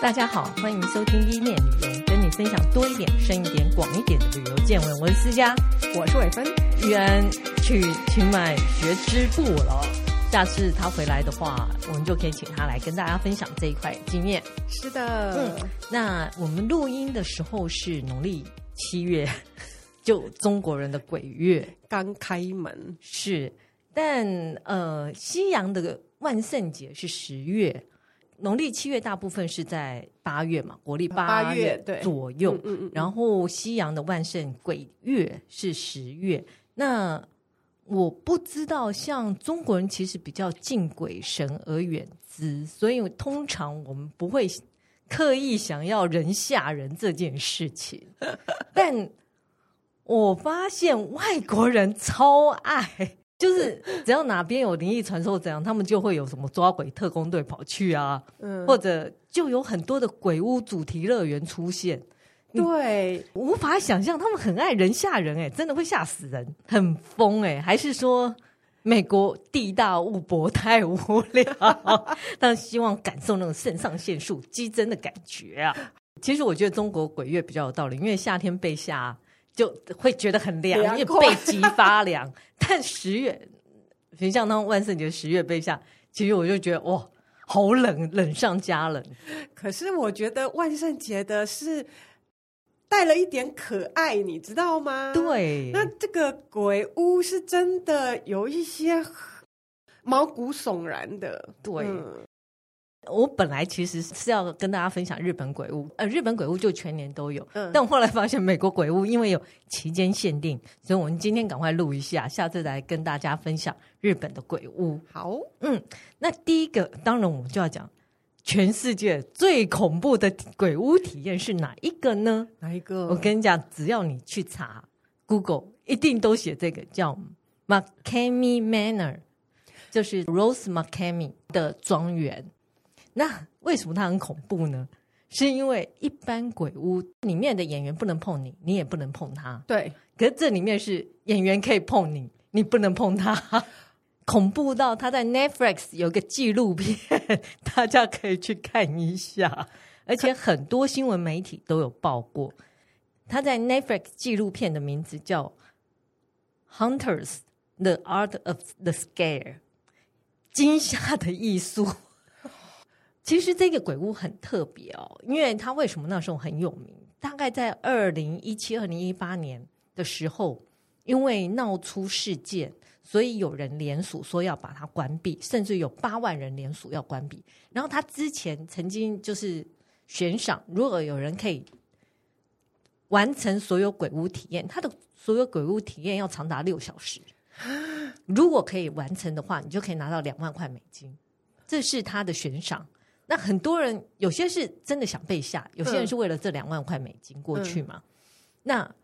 大家好，欢迎收听 B 面旅游，跟你分享多一点、深一点、广一点的旅游见闻。我是思佳，我是伟芬。玉安去清迈学织布了，下次他回来的话，我们就可以请他来跟大家分享这一块经验。是的，嗯，那我们录音的时候是农历七月，就中国人的鬼月刚开门，是，但呃，西洋的万圣节是十月。农历七月大部分是在八月嘛，国历八月左右。嗯嗯嗯、然后西洋的万圣鬼月是十月。那我不知道，像中国人其实比较敬鬼神而远之，所以通常我们不会刻意想要人吓人这件事情。但我发现外国人超爱。就是只要哪边有灵异传说怎样，他们就会有什么抓鬼特工队跑去啊，嗯，或者就有很多的鬼屋主题乐园出现。对，无法想象他们很爱人吓人，哎，真的会吓死人，很疯哎，还是说美国地大物博太无聊，但希望感受那种肾上腺素激增的感觉啊？其实我觉得中国鬼月比较有道理，因为夏天被吓。就会觉得很凉，因为背脊发凉。但十月，你像当万圣节十月被下，其实我就觉得哇，好冷，冷上加冷。可是我觉得万圣节的是带了一点可爱，你知道吗？对，那这个鬼屋是真的有一些毛骨悚然的，对。嗯我本来其实是要跟大家分享日本鬼屋，呃，日本鬼屋就全年都有。嗯，但我后来发现美国鬼屋因为有期间限定，所以我们今天赶快录一下，下次来跟大家分享日本的鬼屋。好，嗯，那第一个当然我们就要讲全世界最恐怖的鬼屋体验是哪一个呢？哪一个？我跟你讲，只要你去查 Google，一定都写这个叫 McKamey Manor，就是 Rose McKamey 的庄园。那为什么它很恐怖呢？是因为一般鬼屋里面的演员不能碰你，你也不能碰他。对，可是这里面是演员可以碰你，你不能碰他。恐怖到他在 Netflix 有个纪录片，大家可以去看一下。而且很多新闻媒体都有报过。他在 Netflix 纪录片的名字叫《Hunters: The Art of the Scare》，惊吓的艺术。其实这个鬼屋很特别哦，因为它为什么那时候很有名？大概在二零一七、二零一八年的时候，因为闹出事件，所以有人联署说要把它关闭，甚至有八万人联署要关闭。然后他之前曾经就是悬赏，如果有人可以完成所有鬼屋体验，他的所有鬼屋体验要长达六小时。如果可以完成的话，你就可以拿到两万块美金，这是他的悬赏。那很多人有些是真的想被吓，有些人是为了这两万块美金过去嘛。嗯、那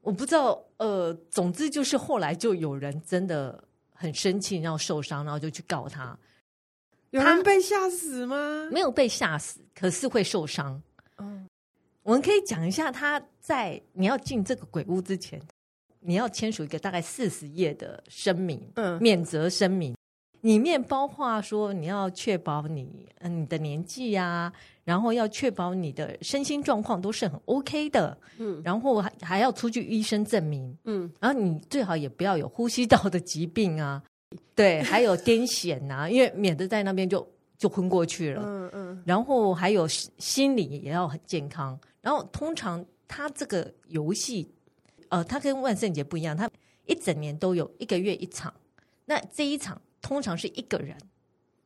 我不知道，呃，总之就是后来就有人真的很生气，然后受伤，然后就去告他。有人被吓死吗？没有被吓死，可是会受伤。嗯，我们可以讲一下，他在你要进这个鬼屋之前，你要签署一个大概四十页的声明，嗯，免责声明。里面包括说你要确保你嗯你的年纪呀、啊，然后要确保你的身心状况都是很 OK 的，嗯，然后还还要出具医生证明，嗯，然后你最好也不要有呼吸道的疾病啊，对，还有癫痫呐、啊，因为免得在那边就就昏过去了，嗯嗯，然后还有心理也要很健康，然后通常他这个游戏，呃，他跟万圣节不一样，他一整年都有一个月一场，那这一场。通常是一个人，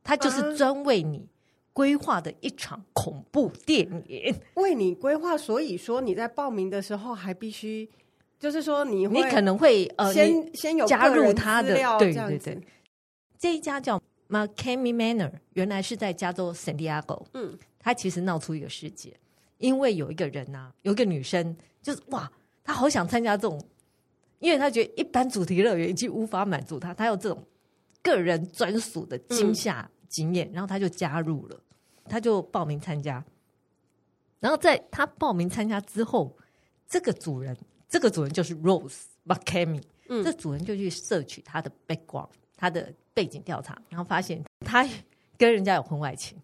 他就是专为你规划的一场恐怖电影，为你规划。所以说你在报名的时候还必须，就是说你你可能会呃先先有加入他的对对对。这一家叫 McKamey Manor，原来是在加州 San Diego。嗯，他其实闹出一个事件，因为有一个人呐、啊，有一个女生，就是哇，她好想参加这种，因为她觉得一般主题乐园已经无法满足她，她要这种。个人专属的惊吓经验，嗯、然后他就加入了，他就报名参加。然后在他报名参加之后，这个主人，这个主人就是 Rose McKamey，嗯，这主人就去摄取他的 background，他的背景调查，然后发现他跟人家有婚外情，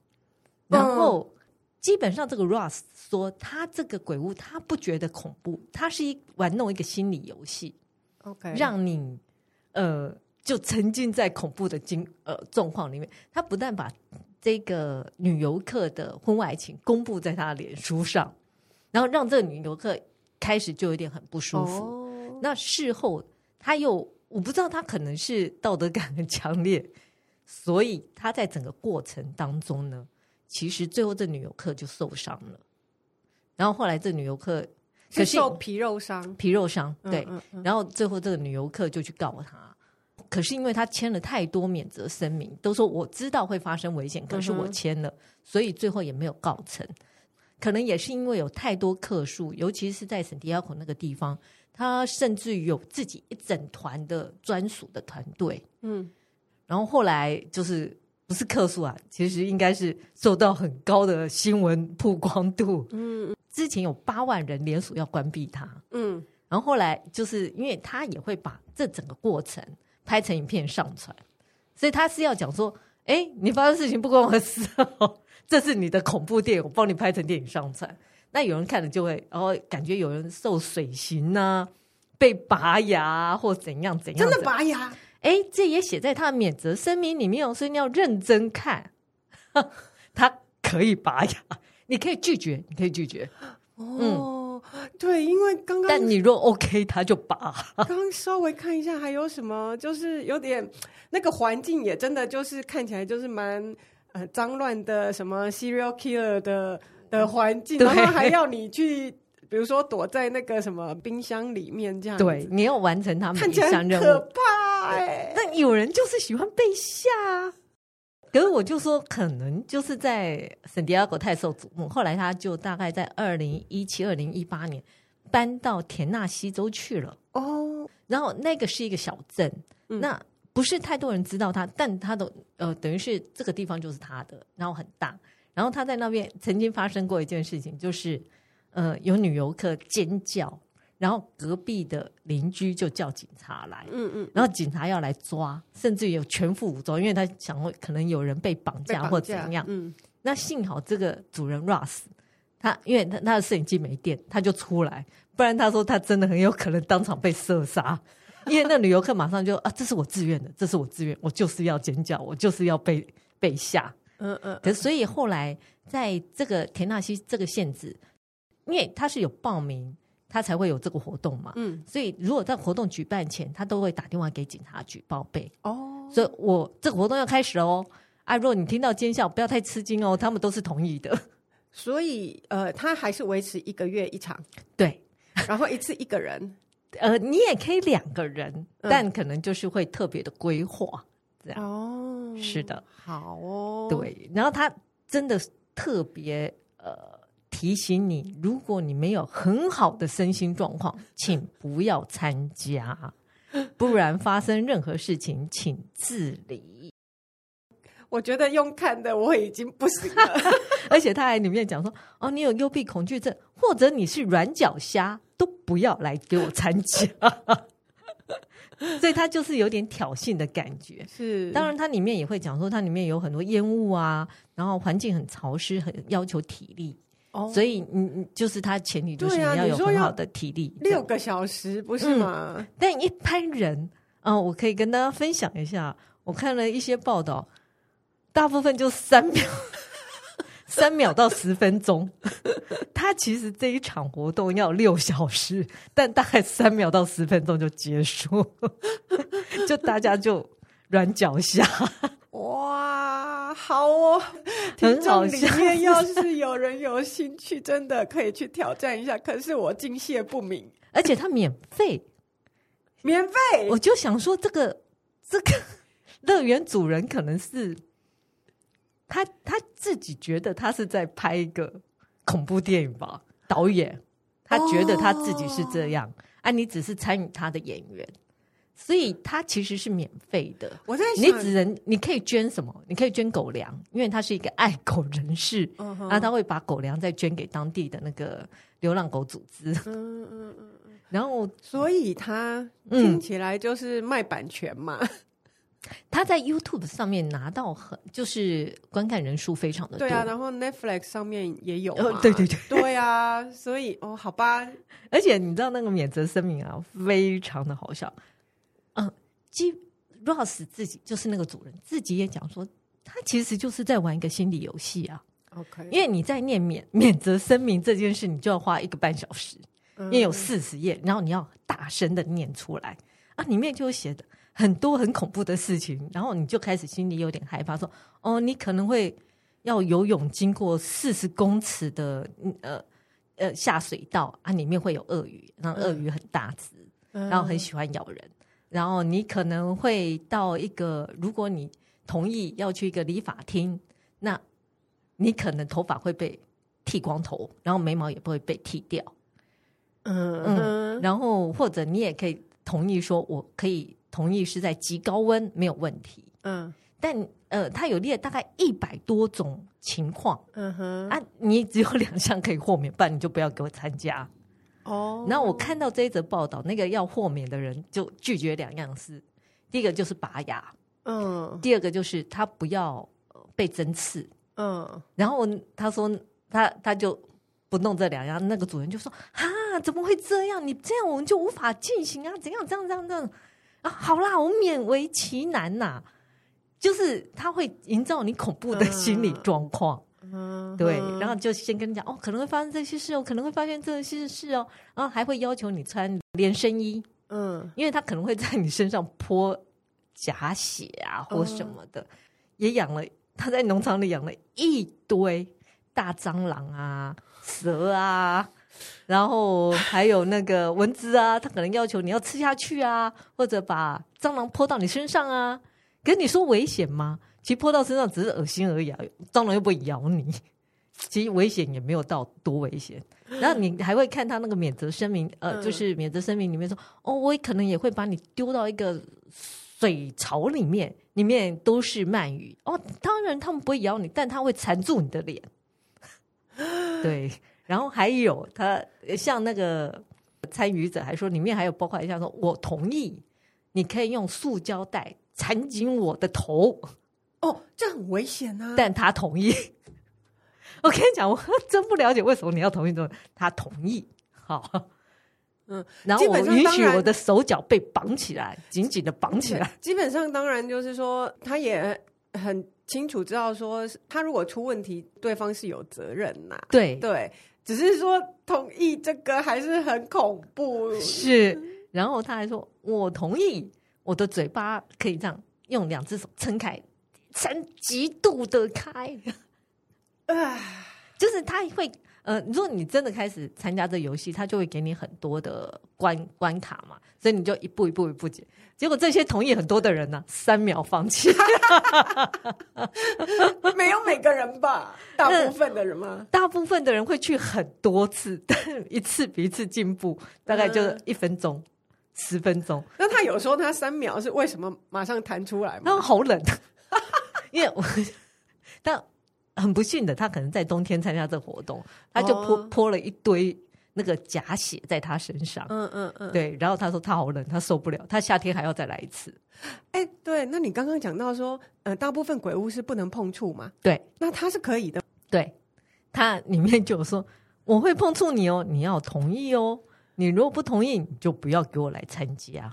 然后基本上这个 Rose 说，他这个鬼屋他不觉得恐怖，他是一玩弄一个心理游戏，OK，让你呃就沉浸在恐怖的经呃状况里面。他不但把这个女游客的婚外情公布在他的脸书上，然后让这个女游客开始就有点很不舒服。Oh. 那事后他又我不知道他可能是道德感很强烈，所以他在整个过程当中呢。其实最后这女游客就受伤了，然后后来这女游客可是受皮肉伤，皮肉伤对，嗯嗯嗯，然后最后这个女游客就去告他，可是因为他签了太多免责声明，都说我知道会发生危险，可是我签了，嗯，所以最后也没有告成。可能也是因为有太多客数，尤其是在圣地亚哥那个地方，他甚至于有自己一整团的专属的团队，嗯，然后后来就是。不是客数啊，其实应该是受到很高的新闻曝光度。嗯，之前有八万人联署要关闭他。嗯，然后后来就是因为他也会把这整个过程拍成影片上传，所以他是要讲说：哎，你发生事情不关我的事哦，这是你的恐怖电影，我帮你拍成电影上传。那有人看了就会，然后感觉有人受水刑啊，被拔牙或怎样怎样，真的拔牙。哎，这也写在他的免责声明里面哦，所以你要认真看。他可以拔牙，你可以拒绝，你可以拒绝。哦，嗯、对，因为刚刚，但你若 OK，他就拔。刚刚稍微看一下还有什么，就是有点那个环境也真的就是看起来就是蛮呃脏乱的，什么 serial killer 的的环境，然后还要你去。比如说躲在那个什么冰箱里面这样，对，你要完成他们的一项任务，可怕哎！但有人就是喜欢被吓，可是我就说可能就是在圣地亚哥太受瞩目，后来他就大概在二零一七、二零一八年搬到田纳西州去了哦。然后那个是一个小镇，嗯，那不是太多人知道他，但他的呃等于是这个地方就是他的，然后很大。然后他在那边曾经发生过一件事情，就是。呃，有女游客尖叫，然后隔壁的邻居就叫警察来，嗯嗯，然后警察要来抓，甚至有全副武装，因为他想会可能有人被绑架或怎样，嗯，那幸好这个主人 Russ，他因为他他的摄影机没电，他就出来，不然他说他真的很有可能当场被射杀，因为那旅游客马上就啊，这是我自愿的，这是我自愿，我就是要尖叫，我就是要被被吓，嗯嗯，可是所以后来在这个田纳西这个县治。因为他是有报名，他才会有这个活动嘛。嗯，所以如果在活动举办前，他都会打电话给警察局报备。哦，所以我这个活动要开始了哦。啊，如果你听到尖笑，不要太吃惊哦，他们都是同意的。所以，呃，他还是维持一个月一场，对，然后一次一个人。呃，你也可以两个人，嗯，但可能就是会特别的规划这样。哦，是的，好哦。对，然后他真的特别呃。提醒你，如果你没有很好的身心状况，请不要参加，不然发生任何事情，请自理。我觉得用看的我已经不行了，而且他还里面讲说，哦，你有幽闭恐惧症，或者你是软脚虾，都不要来给我参加。所以他就是有点挑衅的感觉。是，当然他里面也会讲说，它里面有很多烟雾啊，然后环境很潮湿，很要求体力。哦，所以你你就是他前提就是你要有很好的体力，六个小时不是吗？嗯，但一般人啊，呃，我可以跟大家分享一下，我看了一些报道，大部分就三秒，三秒到十分钟。他其实这一场活动要六小时，但大概三秒到十分钟就结束，就大家就软脚虾。哇，好哦！听众里面要是有人有兴趣，真的可以去挑战一下。可是我敬谢不敏，而且他免费，免费。我就想说，这个这 个乐园主人可能是他他自己觉得他是在拍一个恐怖电影吧？导演他觉得他自己是这样，哦、啊，你只是参与他的演员。所以它其实是免费的。我在想，你只能你可以捐什么？你可以捐狗粮，因为他是一个爱狗人士，然后、uh-huh. 他会把狗粮再捐给当地的那个流浪狗组织。嗯嗯嗯。然后，所以他听起来就是卖版权嘛。嗯、他在 YouTube 上面拿到很就是观看人数非常的多，对啊，然后 Netflix 上面也有，哦，对对对，对啊，所以哦，好吧，而且你知道那个免责声明啊，非常的好笑，嗯，基 Ross 自己就是那个主人自己也讲说，他其实就是在玩一个心理游戏啊，OK，因为你在念免免责声明这件事，你就要花一个半小时，嗯、因为有四十页，然后你要大声的念出来。啊，里面就写的。很多很恐怖的事情，然后你就开始心里有点害怕，说：“哦，你可能会要游泳经过四十公尺的呃呃下水道啊，里面会有鳄鱼，然后鳄鱼很大只，嗯、然后很喜欢咬人。然后你可能会到一个，如果你同意要去一个理发厅，那你可能头发会被剃光头，然后眉毛也不会被剃掉。嗯嗯，然后或者你也可以同意说，我可以。”同意是在极高温没有问题，嗯，但呃，它有列大概一百多种情况，嗯哼，啊，你只有两项可以豁免，不然你就不要给我参加。哦，然后我看到这一则报道，那个要豁免的人就拒绝两样事，第一个就是拔牙，嗯，第二个就是他不要被针刺，嗯，然后他说他他就不弄这两样，那个主人就说哈，怎么会这样？你这样我们就无法进行啊，怎样这样这样这样。啊，好啦，我勉为其难呐、啊，就是他会营造你恐怖的心理状况，嗯，对，然后就先跟你讲哦，可能会发生这些事哦，可能会发现这些事哦，然后还会要求你穿连身衣，嗯，因为他可能会在你身上泼假血啊或什么的，嗯、也养了他在农场里养了一堆大蟑螂啊、蛇啊。然后还有那个蚊子啊，他可能要求你要吃下去啊，或者把蟑螂泼到你身上啊。跟你说危险吗？其实泼到身上只是恶心而已啊，蟑螂又不会咬你。其实危险也没有到多危险。然后你还会看他那个免责声明，呃，就是免责声明里面说，哦，我可能也会把你丢到一个水槽里面，里面都是鳗鱼。哦，当然他们不会咬你，但他会缠住你的脸。对。然后还有他像那个参与者还说，里面还有包括一下说，我同意你可以用塑胶袋缠紧我的头，哦，这很危险啊！但他同意。我跟你讲，我真不了解为什么你要同意的。他同意，好，嗯，然后我允许我的手脚被绑起来，紧紧的绑起来。基本上，当然就是说，他也很清楚知道说，他如果出问题，对方是有责任呐。对对。只是说同意这个还是很恐怖，是。然后他还说：“我同意，我的嘴巴可以这样用两只手撑开，撑极度的开。”啊，就是他会呃，如果你真的开始参加这游戏，他就会给你很多的关关卡嘛，所以你就一步一步一步解。结果这些同意很多的人呢、啊，三秒放弃。没有每个人吧？大部分的人吗？大部分的人会去很多次，但 一次比一次进步，大概就一分钟、嗯、十分钟。那他有时候他三秒是为什么马上弹出来吗？他好冷，因为我但很不幸的，他可能在冬天参加这个活动，他就泼泼了一堆。那个假血在他身上，嗯嗯嗯，对，然后他说他好冷，他受不了，他夏天还要再来一次。哎、欸，对，那你刚刚讲到说，呃，大部分鬼屋是不能碰触嘛？对，那他是可以的。对，他里面就说我会碰触你哦，你要同意哦，你如果不同意，你就不要给我来参加。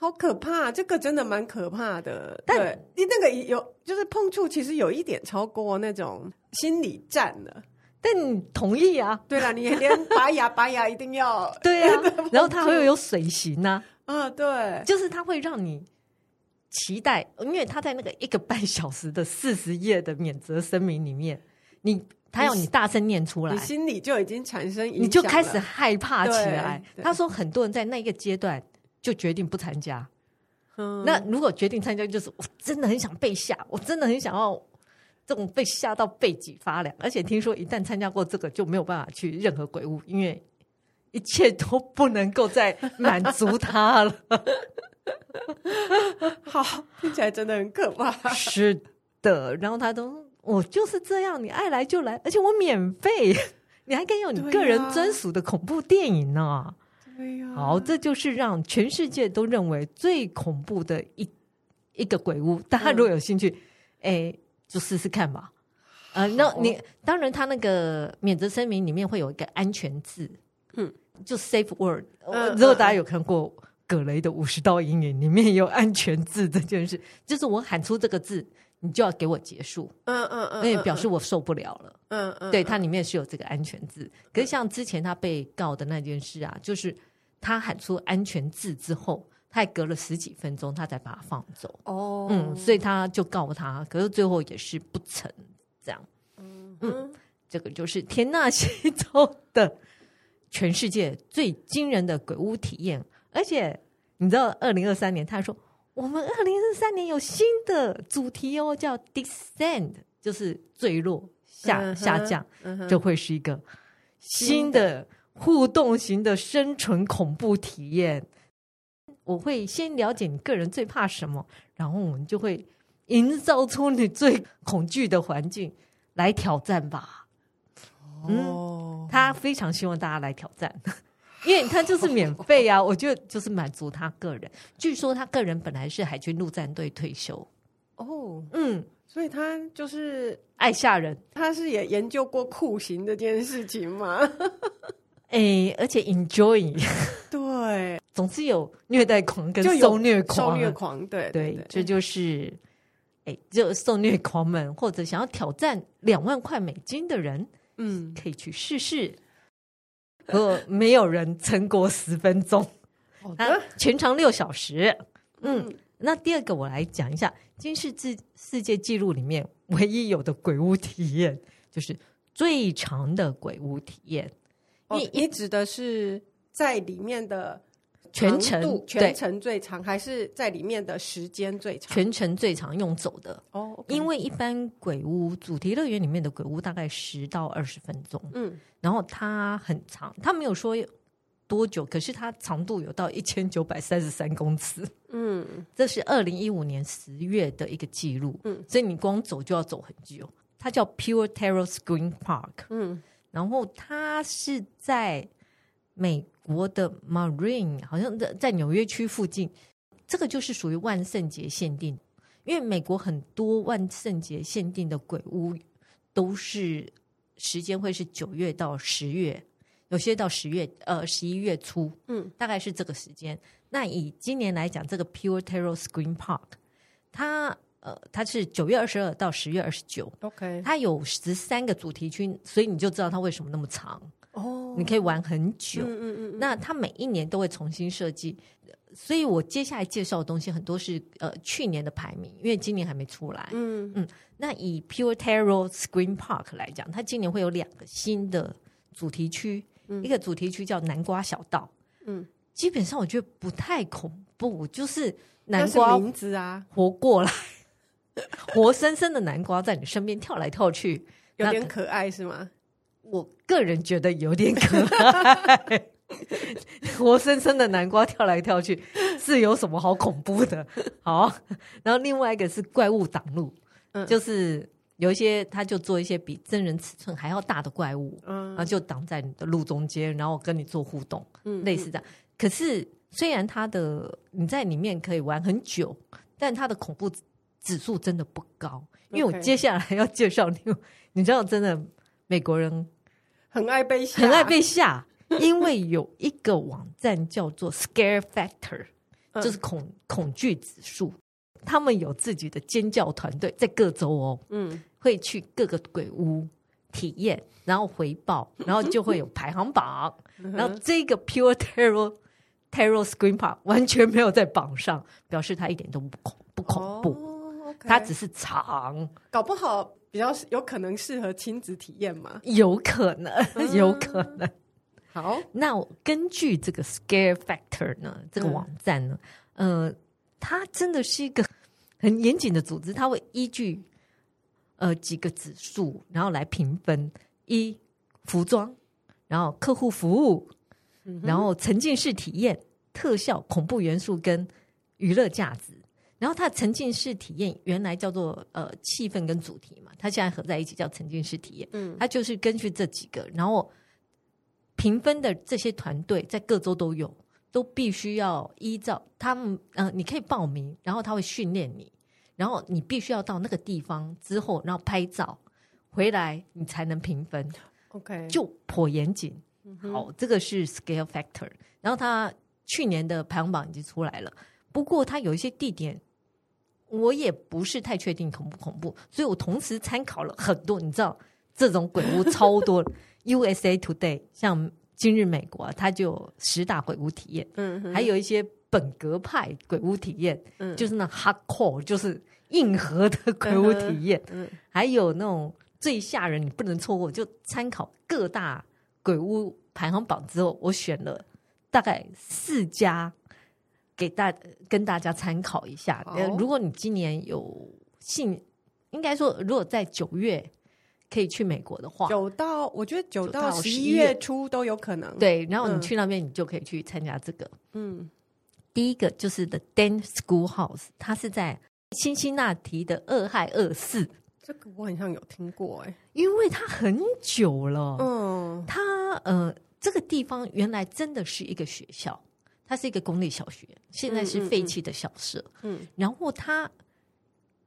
好可怕，这个真的蛮可怕的。但你那个有就是碰触，其实有一点超过那种心理战了。但你同意啊？对了，你连拔牙拔牙一定要 对啊，然后它会有水型啊，啊，对，就是它会让你期待，因为他在那个一个半小时的四十页的免责声明里面，你他要你大声念出来，你心里就已经产生，你就开始害怕起来。他说很多人在那个阶段就决定不参加，嗯，那如果决定参加，就是我真的很想被吓，我真的很想要。这种被吓到背脊发凉，而且听说一旦参加过这个，就没有办法去任何鬼屋，因为一切都不能够再满足他了。好，听起来真的很可怕。是的，然后他都我就是这样，你爱来就来，而且我免费，你还可以有你个人专属的恐怖电影呢、啊。好，这就是让全世界都认为最恐怖的一一个鬼屋，大家如果有兴趣，哎、嗯，就试试看吧。呃，那你当然，他那个免责声明里面会有一个安全字，嗯，就 safe word。嗯，如果大家有看过葛雷的五十道阴影，里面有安全字这件事，就是我喊出这个字，你就要给我结束。嗯嗯嗯，因为表示我受不了了。嗯嗯，对，它里面是有这个安全字。可是像之前他被告的那件事啊，就是他喊出安全字之后，他还隔了十几分钟，他才把他放走。哦，嗯，所以他就告他，可是最后也是不成。这样，嗯嗯，这个就是田纳西州的全世界最惊人的鬼屋体验，而且你知道，二零二三年他说我们二零二三年有新的主题哦，叫 Descend，就是坠落下、嗯、下降，嗯、就会是一个新的互动型的生存恐怖体验。我会先了解你个人最怕什么，然后我们就会。营造出你最恐惧的环境来挑战吧。哦，他非常希望大家来挑战，因为他就是免费啊。我觉得就是满足他个人。据说他个人本来是海军陆战队退休。哦，嗯，所以他就是爱吓人。他是也研究过酷刑这件事情吗？哎，而且 enjoy。对，总是有虐待狂跟受虐狂。受虐狂，对对，这就是。哎，就受虐狂们或者想要挑战两万块美金的人，嗯，可以去试试。呃，没有人撑过十分钟，好的，全长六小时。嗯，嗯，那第二个我来讲一下，今世世世界纪录里面唯一有的鬼屋体验，就是最长的鬼屋体验。哦，你你指的是在里面的？全程全程最长，还是在里面的时间最长？全程最长用走的哦，oh, okay. 因为一般鬼屋主题乐园里面的鬼屋大概十到二十分钟，嗯，然后它很长，它没有说多久，可是它长度有到一千九百三十三公尺，嗯，这是二零一五年十月的一个记录，嗯，所以你光走就要走很久。它叫 Pure Terror Screen Park，嗯，然后它是在美。国的 Marine 好像在在纽约区附近，这个就是属于万圣节限定，因为美国很多万圣节限定的鬼屋都是时间会是九月到十月，有些到十月呃十一月初，嗯，大概是这个时间。那以今年来讲，这个 Pure Terror Screen Park，它呃它是九月二十二到十月二十九，OK，它有十三个主题区，所以你就知道它为什么那么长。哦，你可以玩很久。嗯嗯嗯。那它每一年都会重新设计，所以我接下来介绍的东西很多是呃去年的排名，因为今年还没出来。嗯嗯。那以 Pure Terror Screen Park 来讲，它今年会有两个新的主题区，嗯、一个主题区叫南瓜小道。嗯。基本上我觉得不太恐怖，就是南瓜名字啊，活过来，活生生的南瓜在你身边跳来跳去，有点可爱是吗？我个人觉得有点可爱，活生生的南瓜跳来跳去，是有什么好恐怖的？好，然后另外一个是怪物挡路，嗯、就是有一些他就做一些比真人尺寸还要大的怪物，嗯，然后就挡在你的路中间，然后跟你做互动，嗯，类似这样。可是虽然它的你在里面可以玩很久，但它的恐怖指数真的不高，因为我接下来要介绍你，你知道，真的美国人。很爱被吓，很爱被吓，因为有一个网站叫做 Scare Factor，就是恐恐惧指数。他们有自己的尖叫团队，在各州哦，嗯，会去各个鬼屋体验，然后回报，然后就会有排行榜。然后这个 Pure Terror Terror Scream Park 完全没有在榜上，表示它一点都不恐不恐怖，它只是长，搞不好。比较有可能适合亲子体验嘛？有可能，有可能。好，那我根据这个 Scare Factor 呢，这个网站呢，嗯、呃，它真的是一个很严谨的组织，它会依据呃几个指数，然后来评分：一、服装，然后客户服务，然后沉浸式体验、特效、恐怖元素跟娱乐价值。然后它的沉浸式体验原来叫做呃气氛跟主题嘛，它现在合在一起叫沉浸式体验。嗯，它就是根据这几个，然后评分的这些团队在各州都有，都必须要依照他们，嗯、呃，你可以报名，然后他会训练你，然后你必须要到那个地方之后，然后拍照回来，你才能评分。OK，就颇严谨。嗯、好，这个是 Scale Factor。然后他去年的排行榜已经出来了，不过他有一些地点，我也不是太确定恐不恐怖，所以我同时参考了很多。你知道，这种鬼屋超多。USA Today 像今日美国，它就有十大鬼屋体验，嗯哼，还有一些本格派鬼屋体验，嗯，就是那 Hardcore，就是硬核的鬼屋体验，嗯，嗯，还有那种最吓人，你不能错过，就参考各大鬼屋排行榜之后，我选了大概四家给大跟大家参考一下。好如果你今年有幸，应该说，如果在九月。可以去美国的话，九到我觉得九到十一月初都有可能。对，然后你去那边，你就可以去参加这个。嗯，第一个就是 The Dent Schoolhouse，它是在辛辛那提的二亥二四。这个我好像有听过哎，因为它很久了。嗯，它呃，这个地方原来真的是一个学校，它是一个公立小学，现在是废弃的校舍。嗯，然后它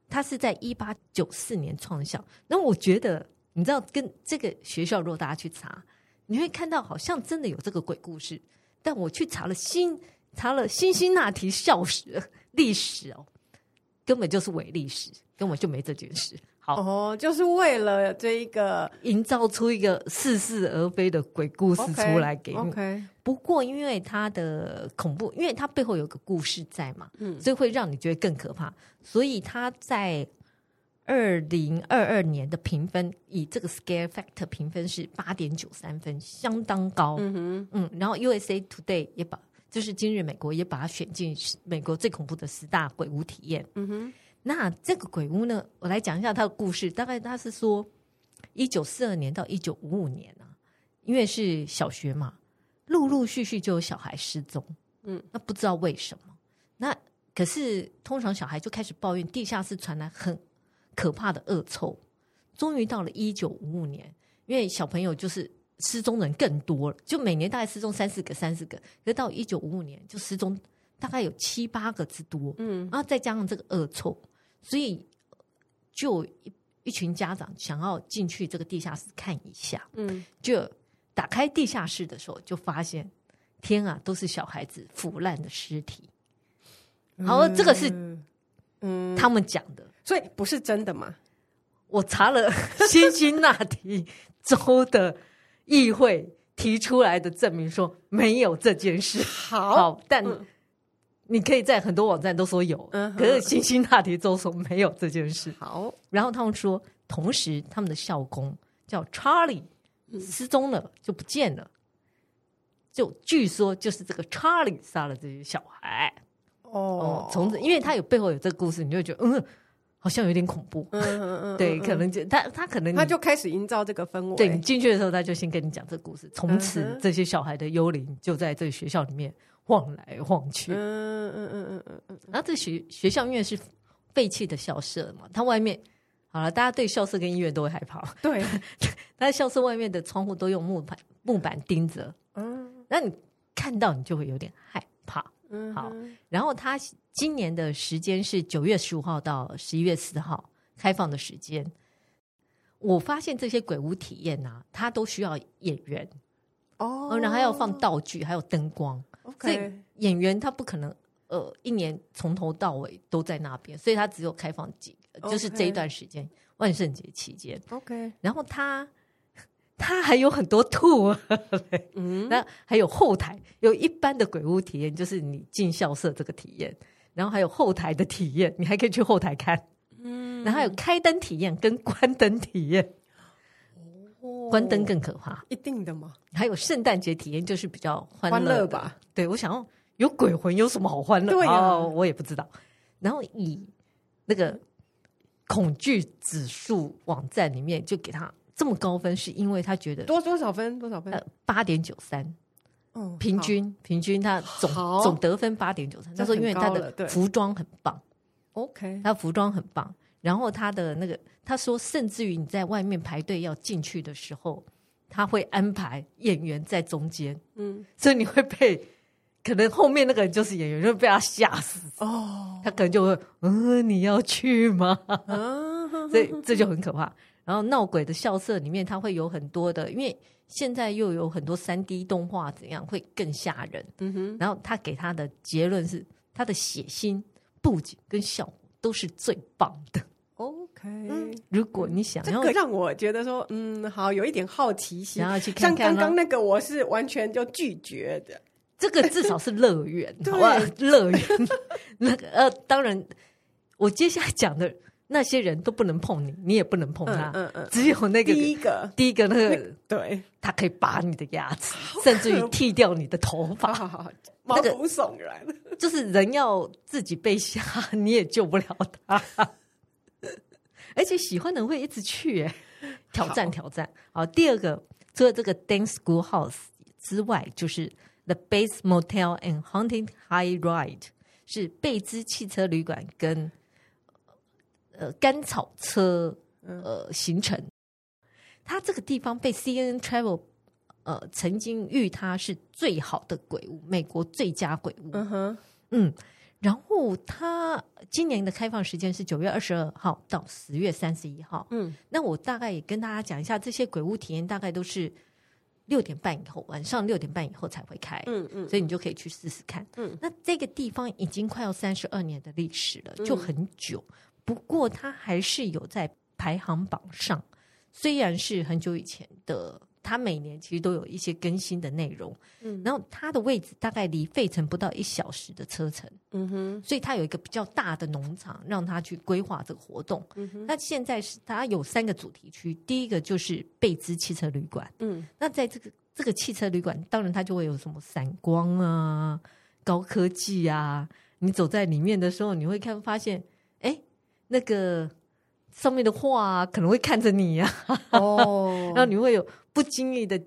它是在一八九四年创校。那我觉得。你知道，跟这个学校，如果大家去查，你会看到好像真的有这个鬼故事。但我去查了新查了辛辛那提校史历史哦，根本就是伪历史，根本就没这件事。好哦，就是为了这一个营造出一个似是而非的鬼故事出来给你。Okay, okay. 不过因为它的恐怖，因为它背后有个故事在嘛，嗯，所以会让你觉得更可怕。所以它在。二零二二年的评分以这个 Scare Factor 评分是八点九三分，相当高。嗯哼，嗯，然后 USA Today 也把，就是今日美国也把它选进美国最恐怖的十大鬼屋体验。嗯哼，那这个鬼屋呢，我来讲一下它的故事。大概它是说，一九四二年到一九五五年啊，因为是小学嘛，陆陆续续就有小孩失踪。嗯，那不知道为什么。那可是通常小孩就开始抱怨地下室传来很。可怕的恶臭，终于到了一九五五年，因为小朋友就是失踪人更多了，就每年大概失踪三四个、三四个，可是到一九五五年就失踪大概有七八个之多，嗯，然后再加上这个恶臭，所以就一一群家长想要进去这个地下室看一下，嗯，就打开地下室的时候，就发现天啊，都是小孩子腐烂的尸体，然后这个是嗯他们讲的。所以不是真的吗？我查了 辛辛那提州的议会提出来的证明，说没有这件事。好，好，但你可以在很多网站都说有，嗯、可是辛辛那提州说没有这件事。好，然后他们说，同时他们的校工叫 Charlie 失踪了，就不见了，就据说就是这个 Charlie 杀了这些小孩。哦，从此，因为他有背后有这个故事，你就会觉得嗯。好像有点恐怖，嗯嗯嗯，对，可能就他他可能他就开始营造这个氛围。对，你进去的时候，他就先跟你讲这个故事。从此，这些小孩的幽灵就在这个学校里面晃来晃去。嗯嗯嗯嗯嗯嗯。然后这学学校因为是废弃的校舍嘛，它外面好了，大家对校舍跟医院都会害怕。对，它校舍外面的窗户都用木板木板钉着。嗯，那你看到你就会有点害怕。嗯，好，然后他今年的时间是九月十五号到十一月四号开放的时间。我发现这些鬼屋体验啊，它都需要演员哦，然后还要放道具，还有灯光。所以演员他不可能呃一年从头到尾都在那边，所以他只有开放几个，就是这一段时间万圣节期间。OK，然后他。他还有很多兔，嗯，那还有后台，有一般的鬼屋体验，就是你进校舍这个体验，然后还有后台的体验，你还可以去后台看，嗯，然后还有开灯体验跟关灯体验，哦，关灯更可怕，一定的嘛？还有圣诞节体验，就是比较欢乐，吧？对，我想要有鬼魂有什么好欢乐？对啊，哦，我也不知道。然后以那个恐惧指数网站里面就给他。这么高分是因为他觉得多多少分多少分？呃，八点九三，嗯，平均平均他总总得分八点九三。他说因为他的服装很棒，OK，他服装很棒。然后他的那个他说，甚至于你在外面排队要进去的时候，他会安排演员在中间，嗯，所以你会被可能后面那个人就是演员，就被他吓死哦。他可能就会，嗯，你要去吗？啊，所以这就很可怕。然后闹鬼的校舍里面，它会有很多的，因为现在又有很多三 D 动画，怎样会更吓人？嗯哼。然后他给他的结论是，他的血腥布景跟效果都是最棒的。OK，如果你想要，这个让我觉得说，嗯，好，有一点好奇心，然后去看看。像刚刚那个，我是完全就拒绝的。这个至少是乐园，好吧？乐园 那个呃，当然，我接下来讲的。那些人都不能碰你，你也不能碰他。嗯嗯，只有那个第一个，第一个那个，对，他可以拔你的牙齿，甚至于剃掉你的头发，毛骨悚然。就是人要自己被吓，你也救不了他。而且喜欢的人会一直去，哎，挑战挑战。好，第二个，除了这个 Dance Schoolhouse 之外，就是 The Bates Motel and Haunted High Ride，是贝兹汽车旅馆跟。呃，甘草车呃行程，它这个地方被 CNN Travel 呃曾经誉它是最好的鬼屋，美国最佳鬼屋。嗯哼，嗯，然后它今年的开放时间是九月二十二号到十月三十一号。嗯，那我大概也跟大家讲一下，这些鬼屋体验大概都是六点半以后，晚上六点半以后才会开。嗯嗯，所以你就可以去试试看。嗯，那这个地方已经快要三十二年的历史了，就很久。不过，它还是有在排行榜上，虽然是很久以前的，它每年其实都有一些更新的内容。嗯，然后它的位置大概离费城不到一小时的车程。嗯哼，所以它有一个比较大的农场，让他去规划这个活动。嗯哼，那现在是它有三个主题区，第一个就是贝兹汽车旅馆。嗯，那在这个这个汽车旅馆，当然它就会有什么闪光啊、高科技啊。你走在里面的时候，你会看发现，哎。那个上面的画可能会看着你呀，哦，然后你会有不经意的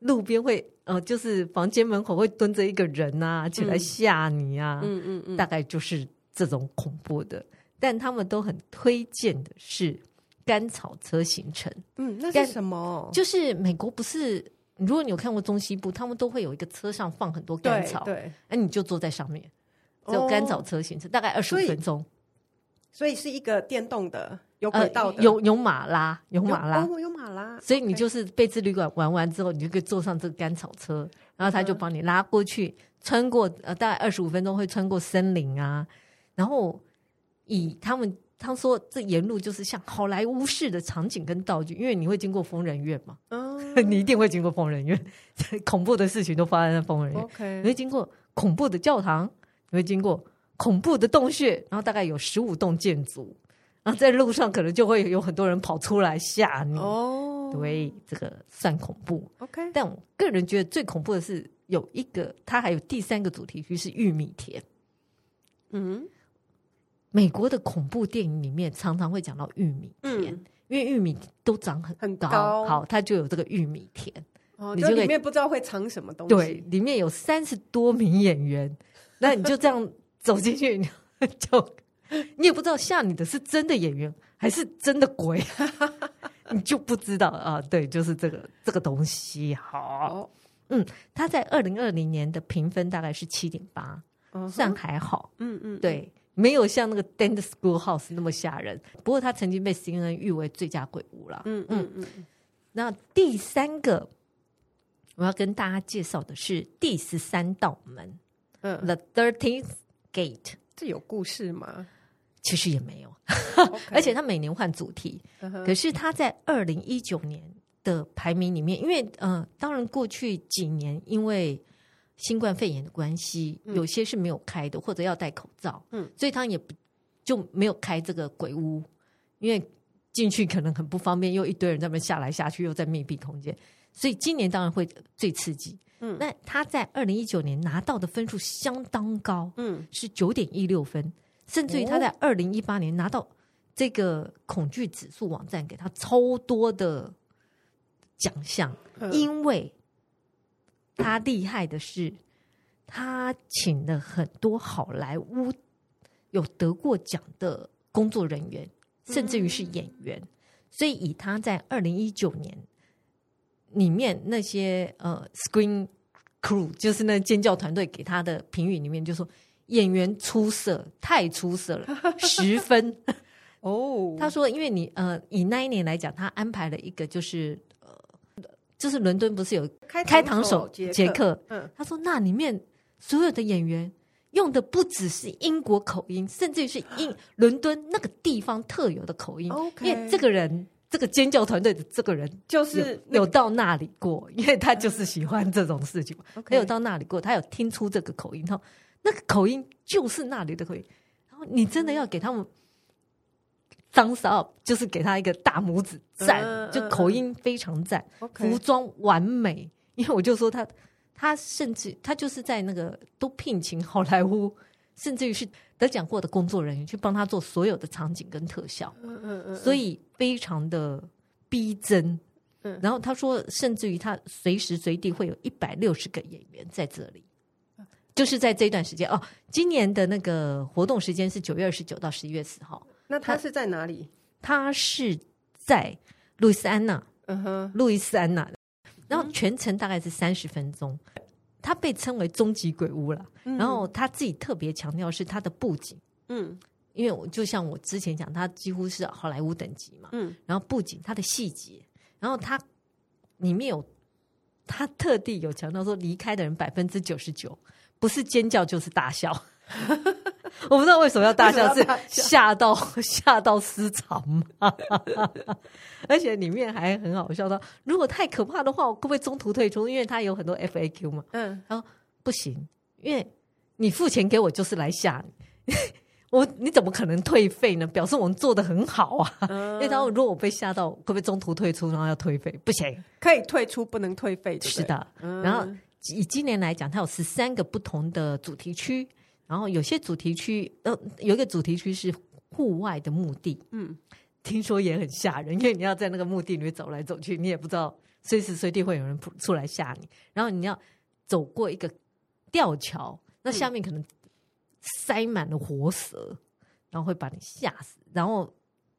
路边会呃，就是房间门口会蹲着一个人啊，起来吓你啊，嗯嗯嗯，大概就是这种恐怖的。但他们都很推荐的是甘草车行程，嗯，那是什么？就是美国不是，如果你有看过中西部，他们都会有一个车上放很多甘草，对，那你就坐在上面，就甘草车行程，大概二十五分钟。所以是一个电动的，有轨道的，呃、有有马拉，有马拉，有，哦、有马拉。所以你就是贝兹旅馆玩完之后，你就可以坐上这个甘草车，然后他就帮你拉过去，嗯、穿过呃大概二十五分钟会穿过森林啊，然后以他们他说这沿路就是像好莱坞式的场景跟道具，因为你会经过疯人院嘛，嗯，你一定会经过疯人院，恐怖的事情都发生在疯人院，OK，你会经过恐怖的教堂，你会经过。恐怖的洞穴，然后大概有十五栋建筑，然后在路上可能就会有很多人跑出来吓你。哦，对，这个算恐怖。OK，但我个人觉得最恐怖的是有一个，它还有第三个主题区是玉米田。嗯，美国的恐怖电影里面常常会讲到玉米田，嗯、因为玉米都长很高，很高，好，它就有这个玉米田。哦，你就里面不知道会藏什么东西。对，里面有三十多名演员，那你就这样。走进去你就，你也不知道吓你的是真的演员还是真的鬼，你就不知道啊。对，就是这个这个东西。好，嗯，他在二零二零年的评分大概是七点八，算还好。嗯嗯，对，没有像那个《Dance Schoolhouse》那么吓人。不过他曾经被 CNN 誉为最佳鬼屋了。嗯嗯嗯。那第三个我要跟大家介绍的是第十三道门，嗯，The Thirteenth。Gate，这有故事吗？其实也没有. 而且他每年换主题。Uh huh. 可是他在二零一九年的排名里面，因为嗯、呃，当然过去几年因为新冠肺炎的关系，嗯、有些是没有开的，或者要戴口罩，嗯，所以他也不就没有开这个鬼屋，因为进去可能很不方便，又一堆人在那边下来下去，又在密闭空间，所以今年当然会最刺激。嗯，那他在二零一九年拿到的分数相当高，嗯，是九点一六分，甚至于他在二零一八年拿到这个恐惧指数网站给他超多的奖项，嗯，因为他厉害的是，他请了很多好莱坞有得过奖的工作人员，甚至于是演员，所以以他在二零一九年。里面那些呃，Screen crew，就是那尖叫团队给他的评语里面就说演员出色，太出色了，十分。哦，他说，因为你呃，以那一年来讲，他安排了一个就是呃，就是伦敦不是有开膛手杰克？嗯，他说那里面所有的演员用的不只是英国口音，甚至于是英 伦敦那个地方特有的口音。因为这个人，这个尖叫团队的这个人就是有到那里过，因为他就是喜欢这种事情。他有到那里过，他有听出这个口音，然后那个口音就是那里的口音。然后你真的要给他们。Thumbs up 就是给他一个大拇指赞，嗯、就口音非常赞，嗯、服装完美。因为我就说他，他甚至他就是在那个都聘请好莱坞，甚至于是得奖过的工作人员去帮他做所有的场景跟特效，嗯嗯嗯，所以非常的逼真。嗯，然后他说，甚至于他随时随地会有一百六十个演员在这里，就是在这段时间哦。今年的那个活动时间是九月二十九到十一月四号。那他是在哪里？他是在路易斯安那，嗯哼，路易斯安那。然后全程大概是三十分钟。他被称为终极鬼屋了。然后他自己特别强调是他的布景，嗯，因为我就像我之前讲，他几乎是好莱坞等级嘛，嗯。然后布景，他的细节，然后他里面有他特地有强调说，离开的人百分之九十九不是尖叫就是大笑。我不知道为什么要大笑，是吓到 吓到失常吗？而且里面还很好笑，说如果太可怕的话，我可不可以中途退出？因为他有很多 FAQ 嘛。嗯，然后不行，因为你付钱给我就是来吓你，我你怎么可能退费呢？表示我们做的很好啊。因为他说如果我被吓到，会不会中途退出，然后要退费？不行，可以退出，不能退费。是的。然后以今年来讲，它有十三个不同的主题区。然后有些主题区，呃，有一个主题区是户外的墓地，嗯，听说也很吓人，因为你要在那个墓地里面走来走去，你也不知道随时随地会有人出来吓你。然后你要走过一个吊桥，那下面可能塞满了活蛇，然后会把你吓死。然后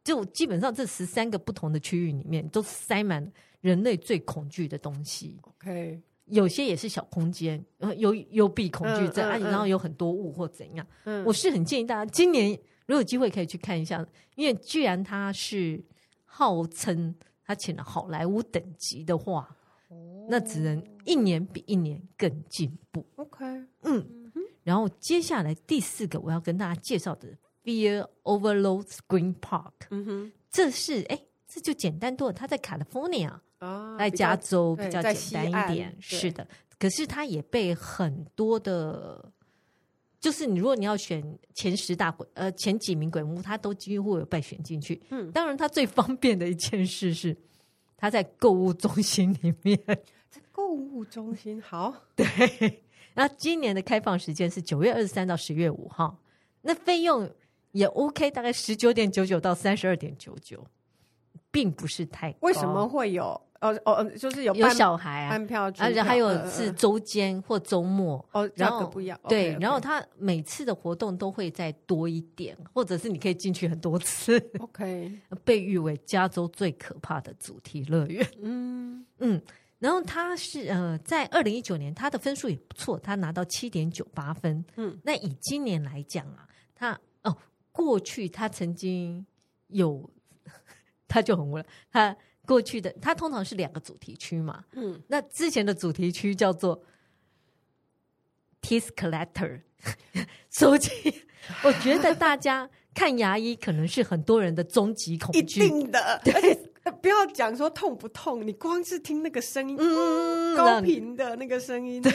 就基本上这十三个不同的区域里面，都塞满人类最恐惧的东西。OK。有些也是小空间，呃，有幽闭恐惧症，然后有很多雾或怎样。嗯、我是很建议大家今年如果有机会可以去看一下，因为居然他是号称他请了好莱坞等级的话，哦、那只能一年比一年更进步。OK，嗯，然后接下来第四个我要跟大家介绍的 Fear Overload Screen Park，嗯哼，这是哎，这就简单多了，它在 California。在加州比较简单一点，是的。可是它也被很多的，就是你如果你要选前十大鬼，呃，前几名鬼屋，它都几乎有被选进去。嗯，当然它最方便的一件事是，它在购物中心里面。在购物中心，好。对。那今年的开放时间是九月二十三到十月五号，那费用也 OK，大概十九点九九到三十二点九九，并不是太高。为什么会有？哦哦，就是有有小孩啊，半票，而且还有是周间或周末哦，然后不一样。对，然后他每次的活动都会再多一点，或者是你可以进去很多次。OK，被誉为加州最可怕的主题乐园。嗯 嗯，然后他是呃，在二零一九年他的分数也不错，他拿到七点九八分。嗯，那以今年来讲啊，他哦，过去他曾经有，他就很无聊，他。过去的它通常是两个主题区嘛，嗯，那之前的主题区叫做 Teeth Collector，收 集。我觉得大家看牙医可能是很多人的终极恐惧，一定的。对，不要讲说痛不痛，你光是听那个声音，嗯，高频的那个声音，对，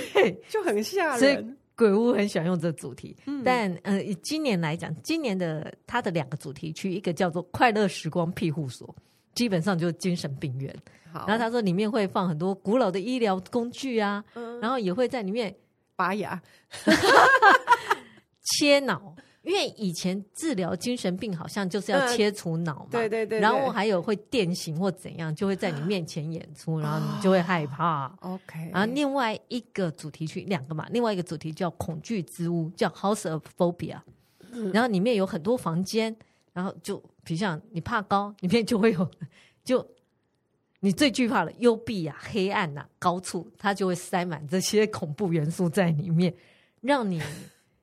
就很吓人。所以鬼屋很喜欢用这个主题，嗯、但呃，以今年来讲，今年的它的两个主题区，一个叫做快乐时光庇护所。基本上就是精神病院，好。然后他说里面会放很多古老的医疗工具啊，嗯、然后也会在里面拔牙、切脑，因为以前治疗精神病好像就是要切除脑嘛，嗯、对，对，对对对，然后还有会电刑或怎样，就会在你面前演出，啊、然后你就会害怕。OK，然后另外一个主题曲两个嘛，另外一个主题叫恐惧之屋，叫 House of Phobia，、嗯、然后里面有很多房间。然后就，比如像你怕高，里面就会有，就你最惧怕的幽闭啊、黑暗呐、啊、高处，它就会塞满这些恐怖元素在里面，让你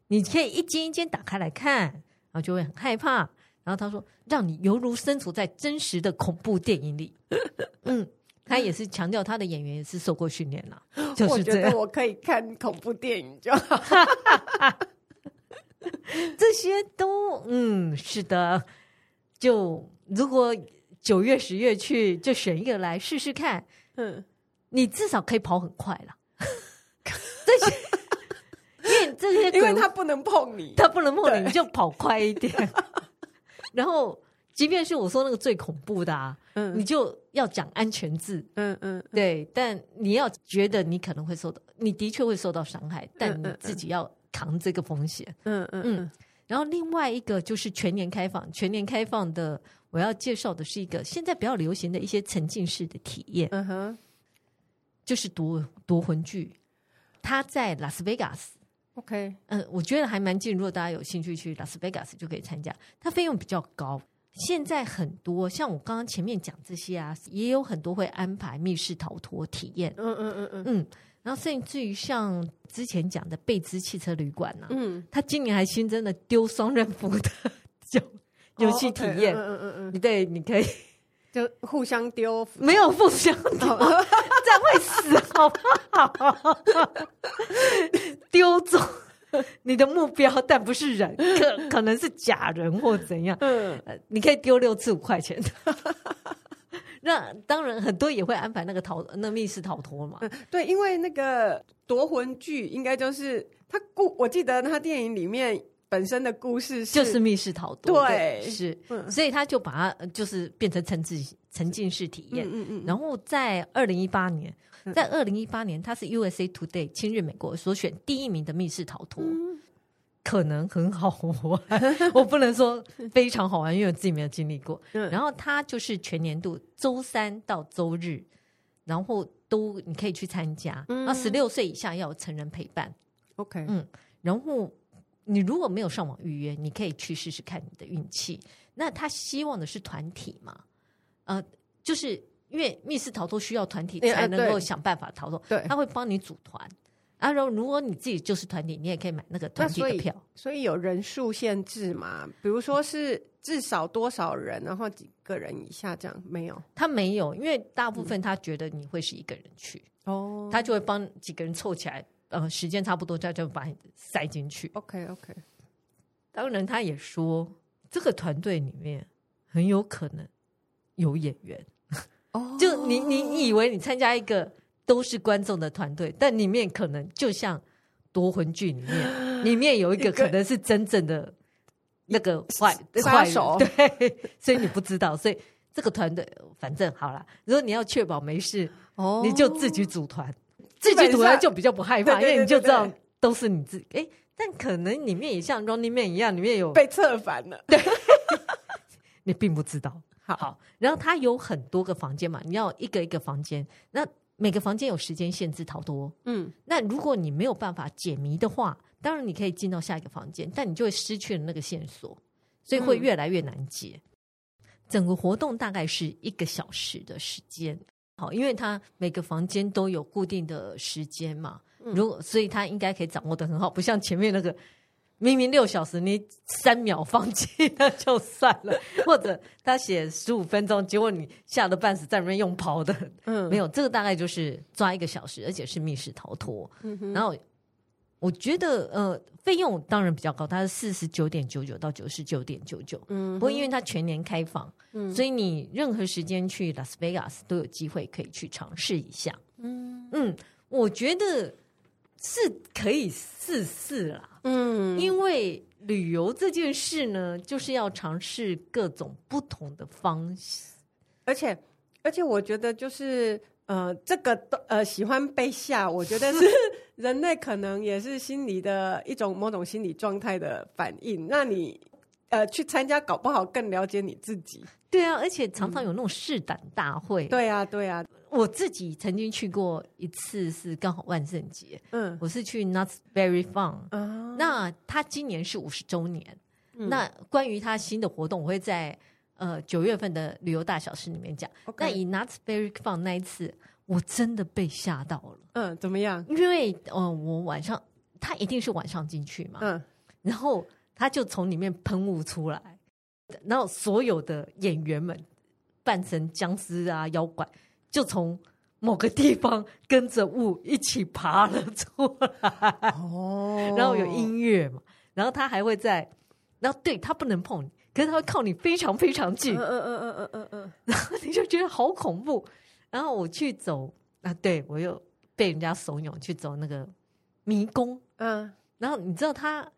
你可以一间一间打开来看，然后就会很害怕。然后他说，让你犹如身处在真实的恐怖电影里。嗯，他也是强调他的演员也是受过训练了，就是这样。我觉得我可以看恐怖电影就好。这些都嗯是的，就如果。九月、十月去，就选一个来试试看。嗯，你至少可以跑很快了。这些，因为这些，因为他不能碰你，他不能碰你，你就跑快一点。然后，即便是我说那个最恐怖的啊，嗯，你就要讲安全字。嗯嗯，对。但你要觉得你可能会受到，你的确会受到伤害，但你自己要扛这个风险。嗯嗯嗯。然后另外一个就是全年开放，全年开放的。我要介绍的是一个现在比较流行的一些沉浸式的体验，嗯哼，就是夺夺魂剧，它在拉斯维加斯，OK，嗯，我觉得还蛮近，如果大家有兴趣去拉斯维加斯就可以参加，它费用比较高。现在很多像我刚刚前面讲这些啊，也有很多会安排密室逃脱体验，嗯嗯嗯嗯嗯，然后甚至于像之前讲的贝兹汽车旅馆啊，嗯，他今年还新增了丢双人服的 就。游戏体验，嗯嗯嗯嗯，对，你可以 就互相丢，没有互相丢，这样会死，好不好？丢走你的目标，但不是人，可可能是假人或怎样。嗯，你可以丢六次五块钱。那当然，很多也会安排那个逃那密室逃脱嘛。对，因为那个夺魂剧应该就是他故，我记得他电影里面。本身的故事是就是密室逃脱，对，对，是，嗯、所以他就把它就是变成沉浸沉浸式体验。嗯嗯嗯。然后在二零一八年，在二零一八年，他是 USA Today 亲日美国所选第一名的密室逃脱，嗯、可能很好玩。我不能说非常好玩，因为我自己没有经历过。嗯、然后他就是全年度周三到周日，然后都你可以去参加。那十六岁以下要有成人陪伴。OK，嗯，然后。你如果没有上网预约，你可以去试试看你的运气。那他希望的是团体嘛？呃，就是因为密室逃脱需要团体才能够想办法逃脱。对，他会帮你组团。然后如果你自己就是团体，你也可以买那个团体的票。所以，所以有人数限制嘛？比如说是至少多少人，然后几个人以下这样？没有，他没有，因为大部分他觉得你会是一个人去哦，他就会帮几个人凑起来。呃，时间差不多，他就把你塞进去。OK，OK。当然，他也说这个团队里面很有可能有演员。哦，就你你你以为你参加一个都是观众的团队，但里面可能就像夺魂剧里面，里面有一个可能是真正的那个坏杀手。对，所以你不知道。所以这个团队反正好了，如果你要确保没事，哦，你就自己组团。自己组团就比较不害怕，因为你就知道都是你自己。哎，但可能里面也像 Running Man 一样，里面有被策反了。对，你并不知道。好，然后它有很多个房间嘛，你要一个一个房间。那每个房间有时间限制逃脱。嗯，那如果你没有办法解谜的话，当然你可以进到下一个房间，但你就会失去了那个线索，所以会越来越难解。整个活动大概是一个小时的时间。好，因为它每个房间都有固定的时间嘛，如果所以它应该可以掌握的很好，不像前面那个明明六小时，你三秒放弃那就算了，或者他写十五分钟，结果你吓得半死，在里面用跑的，嗯，没有，这个大概就是抓一个小时，而且是密室逃脱，嗯，然后。我觉得呃，费用当然比较高，它是四十九点九九到九十九点九九。嗯，不过因为它全年开放，嗯，所以你任何时间去拉斯维加斯都有机会可以去尝试一下。嗯嗯，我觉得是可以试试啦。嗯，因为旅游这件事呢，就是要尝试各种不同的方式，而且而且我觉得就是。呃，这个都呃喜欢被吓，我觉得是 人类可能也是心理的一种某种心理状态的反应。那你呃去参加，搞不好更了解你自己。对啊，而且常常有那种试胆大会。嗯、对啊，对啊，我自己曾经去过一次，是刚好万圣节。嗯，我是去 Knott's Berry Fun，。嗯，那他今年是五十周年。嗯、那关于他新的活动，我会在。呃九月份的旅游大小事里面讲。那以 Knott's Berry Fun 那一次，我真的被吓到了。嗯，怎么样？因为呃，我晚上他一定是晚上进去嘛，嗯，然后他就从里面喷雾出来，然后所有的演员们扮成僵尸啊妖怪，就从某个地方跟着雾一起爬了出来。哦，然后有音乐嘛，然后他还会在，然后对他不能碰你，可是他会靠你非常非常近。嗯嗯嗯嗯嗯嗯嗯，然后你就觉得好恐怖。然后我去走啊，对我又被人家怂恿去走那个迷宫，嗯，然后你知道他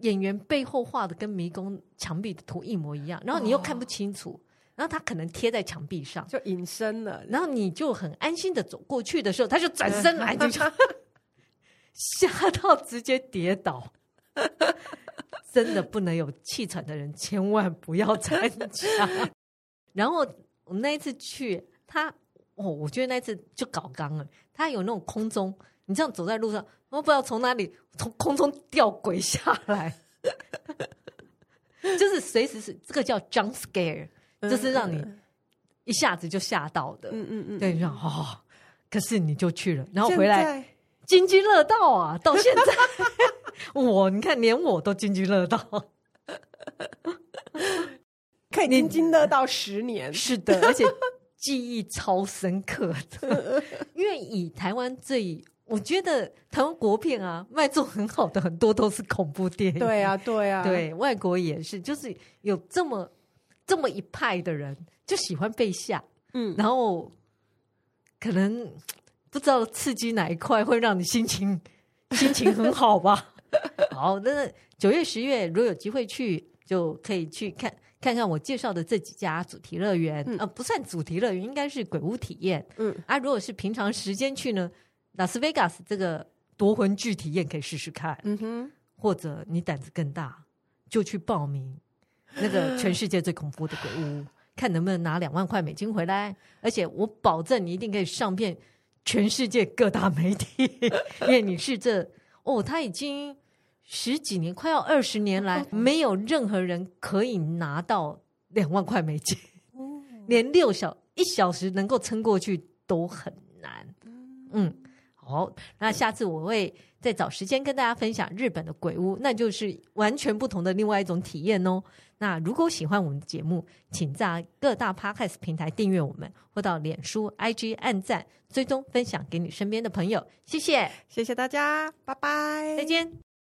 演员背后画的跟迷宫墙壁的图一模一样，然后你又看不清楚，哦、然后他可能贴在墙壁上就隐身了，然后你就很安心的走过去的时候，他就转身来，就 吓到直接跌倒，真的不能有气喘的人千万不要参加。然后我们那一次去。他哦，我觉得那一次就搞刚了。他有那种空中，你这样走在路上，我不知道从哪里从空中吊轨下来，就是随时是这个叫 jump scare，就是让你一下子就吓到的。嗯嗯嗯，对，然后哦，可是你就去了，然后回来津津乐道啊，到现在 我你看连我都津津乐道，可以津津乐道十年，是的，而且。记忆超深刻的，因为以台湾最，我觉得台湾国片啊，卖座很好的很多都是恐怖电影。对啊，对啊，对，外国也是，就是有这么这么一派的人，就喜欢被吓，嗯，然后可能不知道刺激哪一块会让你心情 心情很好吧。好，那九月十月如果有机会去，就可以去看。看看我介绍的这几家主题乐园，嗯、呃，不算主题乐园，应该是鬼屋体验。嗯，啊，如果是平常时间去呢，拉斯维加斯这个夺魂剧体验可以试试看。嗯哼，或者你胆子更大，就去报名那个全世界最恐怖的鬼屋，看能不能拿两万块美金回来。而且我保证你一定可以上遍全世界各大媒体，因为你是这哦，他已经。十几年，快要二十年来，没有任何人可以拿到两万块美金，连六小一小时能够撑过去都很难。嗯，好，那下次我会再找时间跟大家分享日本的鬼屋，那就是完全不同的另外一种体验哦。那如果喜欢我们的节目，请在各大 Podcast 平台订阅我们，或到脸书、IG 按赞、追踪、分享给你身边的朋友。谢谢，谢谢大家，拜拜，再见。